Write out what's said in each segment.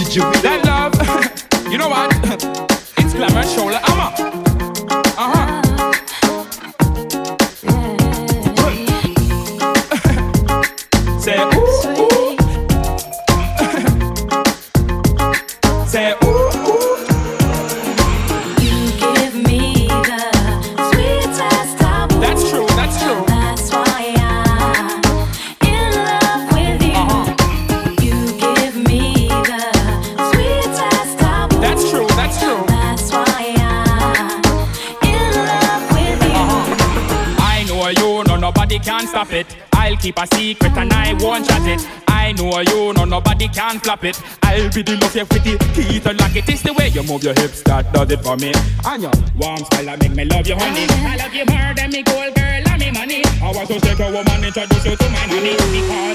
That love, you know what? It's glamour shoulder hammer. Secret and I won't shut it. I know you, no nobody can flop it. I'll be the with the key to lock it. It's the way you move your hips that does it for me. And your warm style make me love you, honey. I love you more than me gold girl and me money. I want to take a woman, introduce you to my money because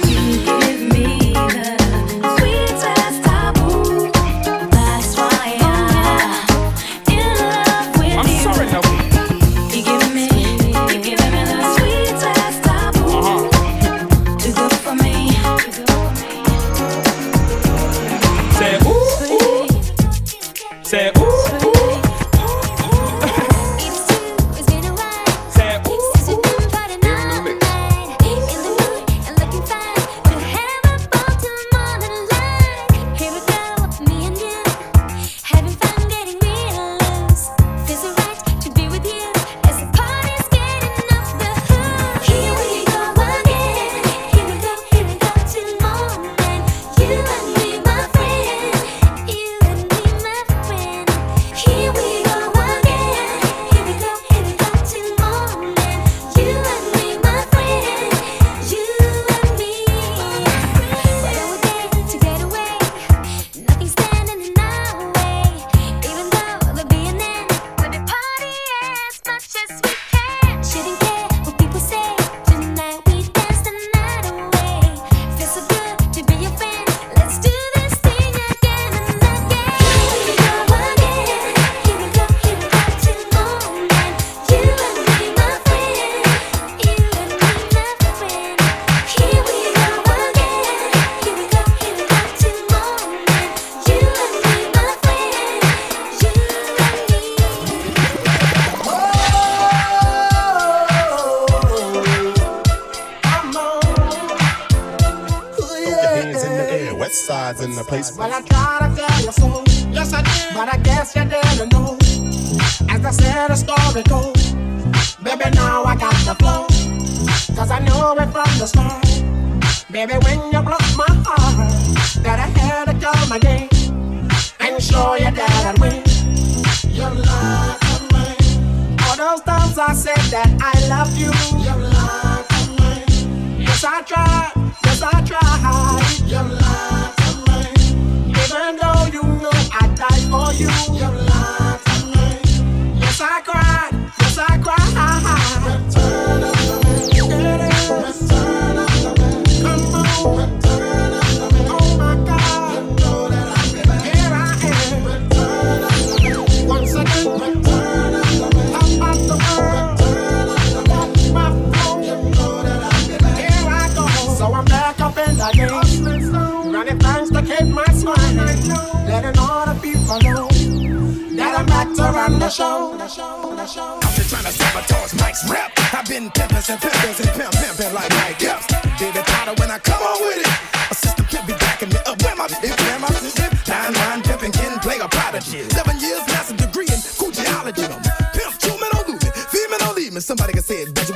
Said, the story goes. Baby, now I got the flow. Cause I knew it from the start. Baby, when you broke my heart, that I had to come again and show you that I'd win. You lied to me. All those times I said that I love you. You lied to me. Yes, I tried. Yes, I tried. You lied to me. Even though you know I died for you. You lied Thanks to keep my smile. Letting all the people know that I'm back to run the show. The. The. I'm just trying to sabotage Mike's rap. I've been pimping and pimping and pimp pimping like Mike Epps. Did it tighter when I come on with it. Assistant pimp be backing me up. Where my if where my sister? Nine line pimping, can play a prodigy. Seven years, master degree in coochology. I'm pimp, two men on losing, female on leaving. Somebody can say it, bet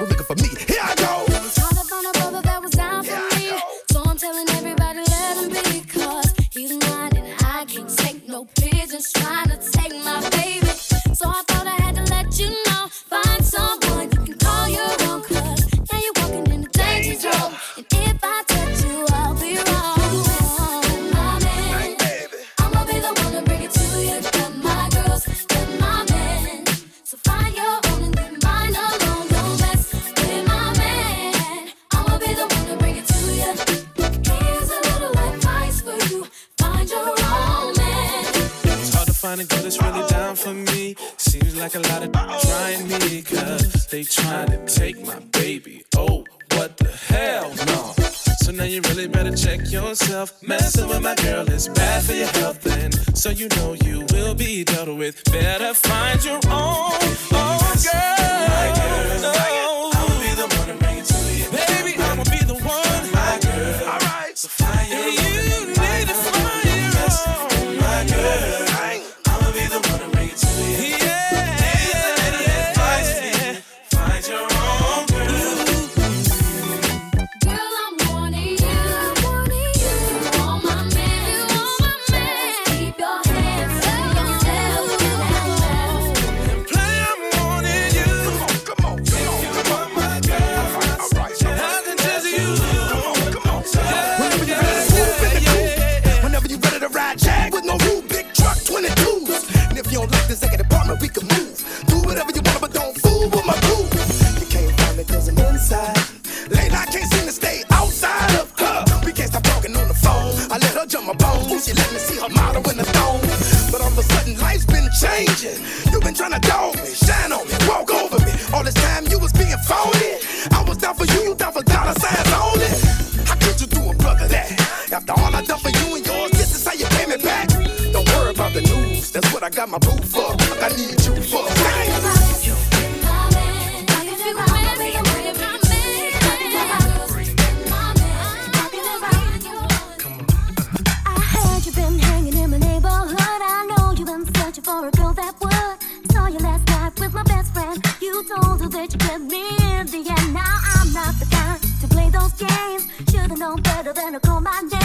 like a lot of Uh-oh. trying me, cause they trying to take my baby. Oh, what the hell, no. So now you really better check yourself. Messing with my girl is bad for your health, and so you know you will be dealt with. Better find your own, oh girl. games. Should've known better than to call my name.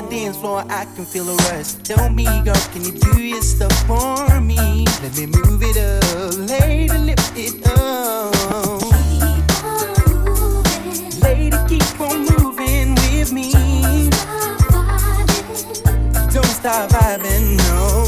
wanna dance floor, I can feel a rush. Tell me, girl, can you do your stuff for me? Let me move it up, lady, lift it up. Keep on moving. Lady, keep on moving with me. Don't stop vibing, Don't stop vibing no.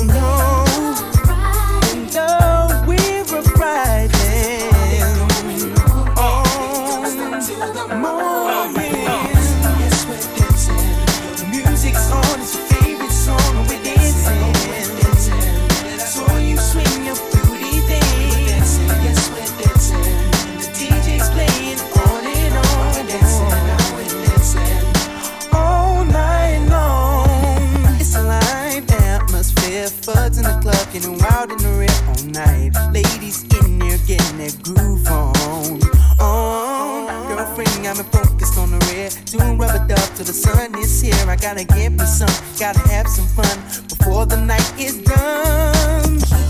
morning I've been focused on the rear, doing rubber dub till the sun is here. I gotta get me some, gotta have some fun before the night is done.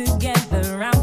Overjoyed.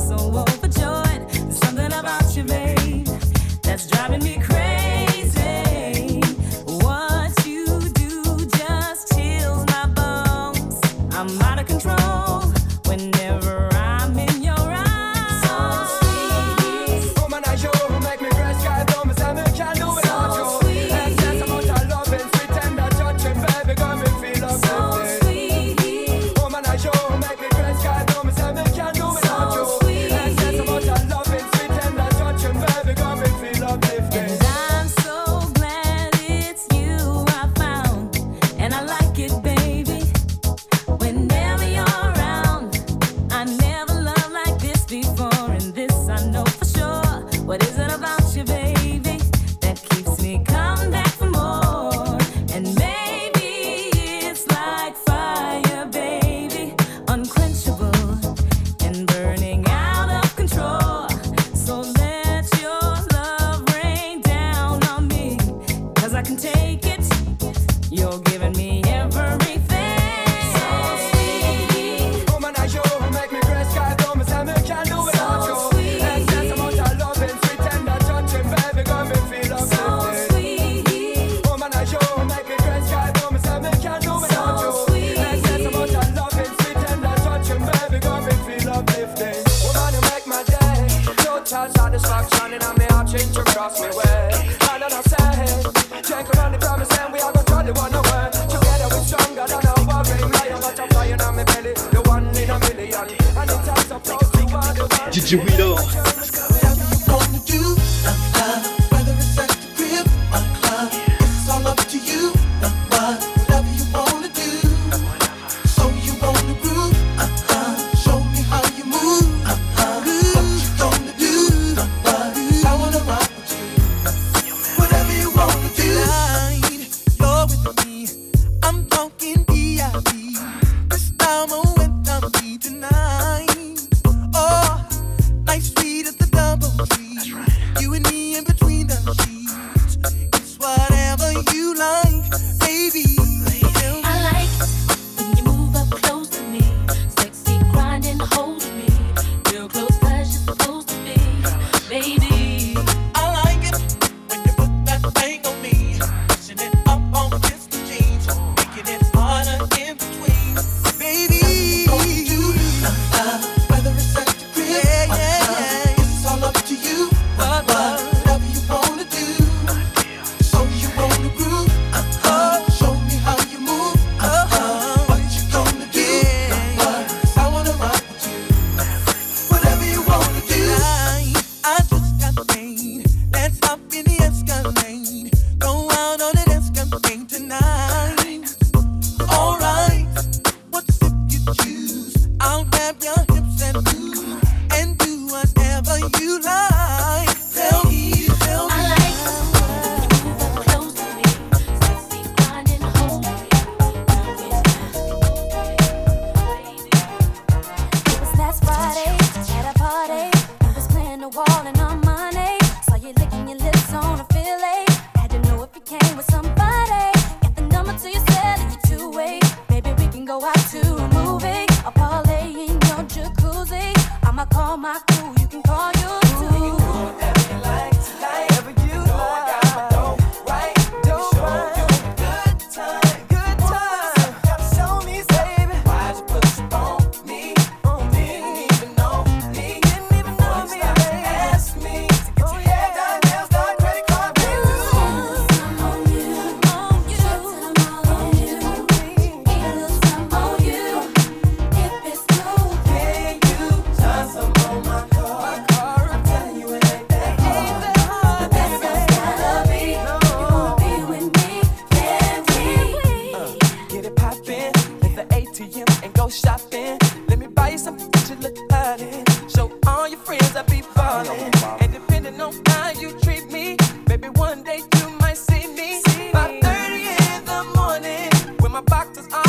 My boxes all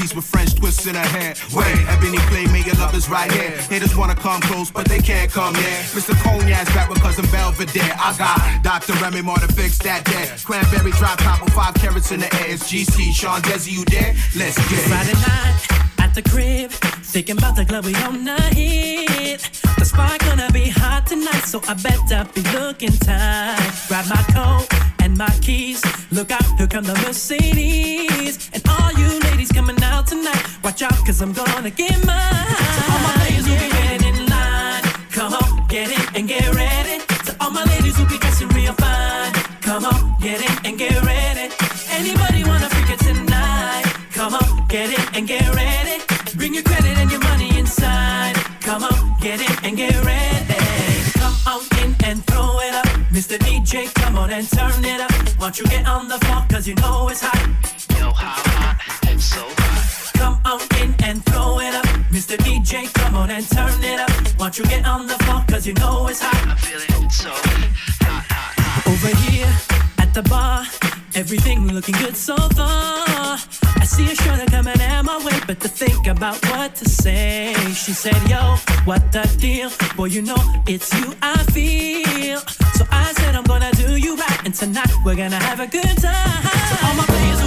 piece with French twists in her hair. Wait, Ebony play, make your lovers right here. Haters wanna come close, but they can't come here. Mr. Cognac's back with cousin Belvedere. I got Dr. Remy Moore to fix that there. Cranberry drop top with five carrots in the air. GC, Sean Desi, you there? Let's get it. Friday night at the crib, thinking about the club we on hit. The spot gonna be hot tonight, so I better be looking tight. Grab my coat my keys. Look out, here come the Mercedes. And all you ladies coming out tonight, watch out, cause I'm gonna get mine. So all my ladies will be waiting in line. Come on, get in and get ready. To all my ladies will be dressing real fine. Come on, get in and get ready. Anybody wanna freak it tonight? Come on, get in and get ready. Bring your credit and your money inside. Come on, get in and get ready. Come on in and throw it up. Mr. DJ, on and turn it up. Won't you get on the floor, cause you know it's hot. Yo, how hot, it's so hot. Come on in and throw it up. Mr. DJ, come on and turn it up. Won't you get on the floor, cause you know it's hot. I'm feeling so hot, hot. hot. Over here at the bar, everything looking good so far. I see a shorter coming at my way, but to think about what to say. She said, Yo, what the deal? Boy, you know it's you I feel. I said, I'm gonna do you right, and tonight we're gonna have a good time. So all my players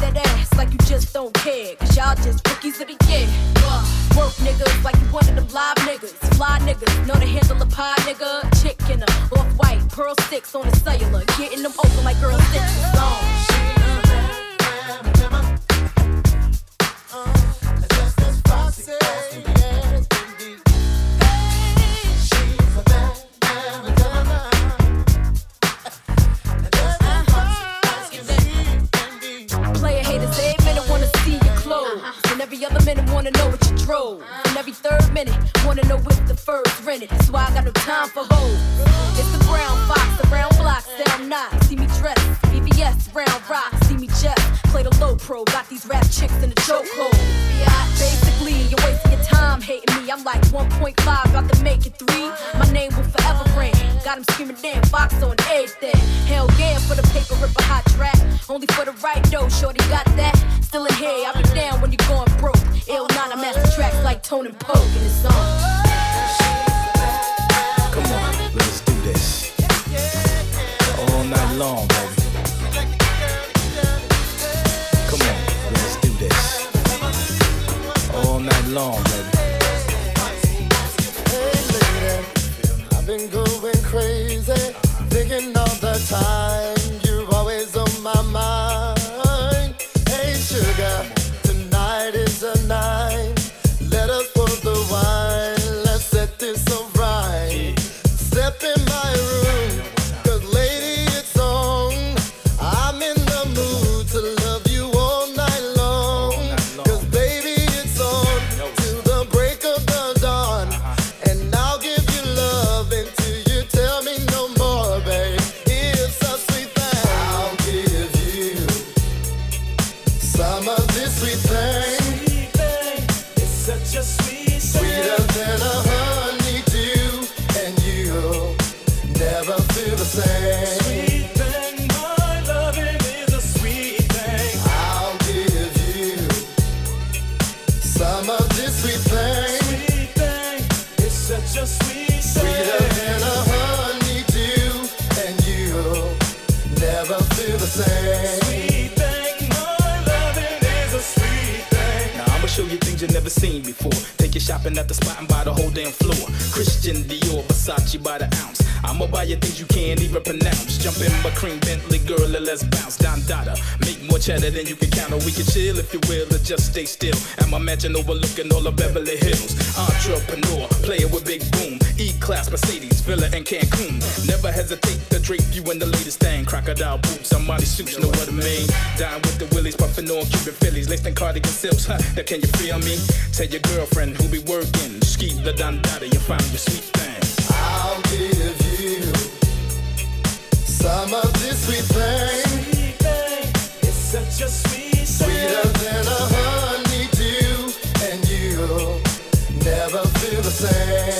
that ass like you just don't care. Cause y'all just rookies of the year. Uh, work niggas like you one of them live niggas. Fly niggas, know to handle a pie nigga. Chick in a off white, pearl sticks on the cellular. Getting them open like girl sticks. Long. Wanna know what you drove. And every third minute wanna know if the fur's rented. That's why I got no time for hoes. It's the brown fox, the brown block, sound not. See me dress, BBS, round rock, see me jet. Play the low pro, got these rap chicks in the chokehold. Basically, you're wasting your time hating me. I'm like 1.5, about to make it three. My name will forever ring. Got him screaming damn box on everything. Hell yeah, for the paper, rip a hot track. Only for the right though, shorty got that. Still in here, I'll be down when you're going broke. Ill 9, I master tracks like Tone and Poke in the song. Come on, let's do this. All night long, baby. Come on, let's do this. All night long, baby. Hey lady, I've been going crazy, thinking all the time. Cheddar than you can count. Or we can chill if you will, or just stay still. My mansion overlooking all of Beverly Hills. Entrepreneur, player with big boom. E-class Mercedes, Villa in Cancun. Never hesitate to drape you in the latest thing. Crocodile boots, somebody suits, know what I mean. Dine with the willies, puffing on Cuban Phillies. Laced in cardigan silks, huh? Now can you feel me? Tell your girlfriend who be working. Ski the Don Dada, you found your sweet thing. I'll give you some of this. Sweet thing, same.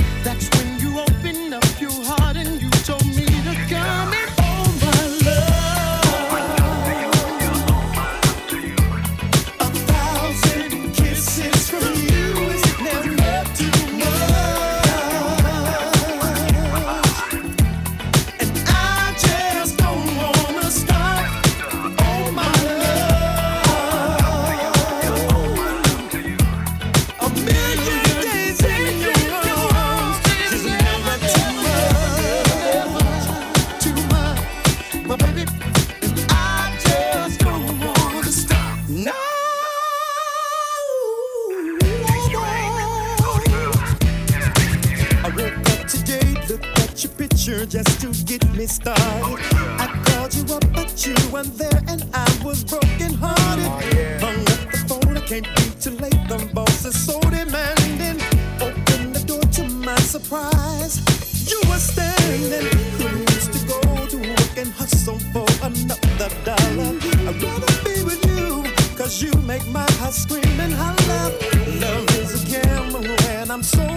I'm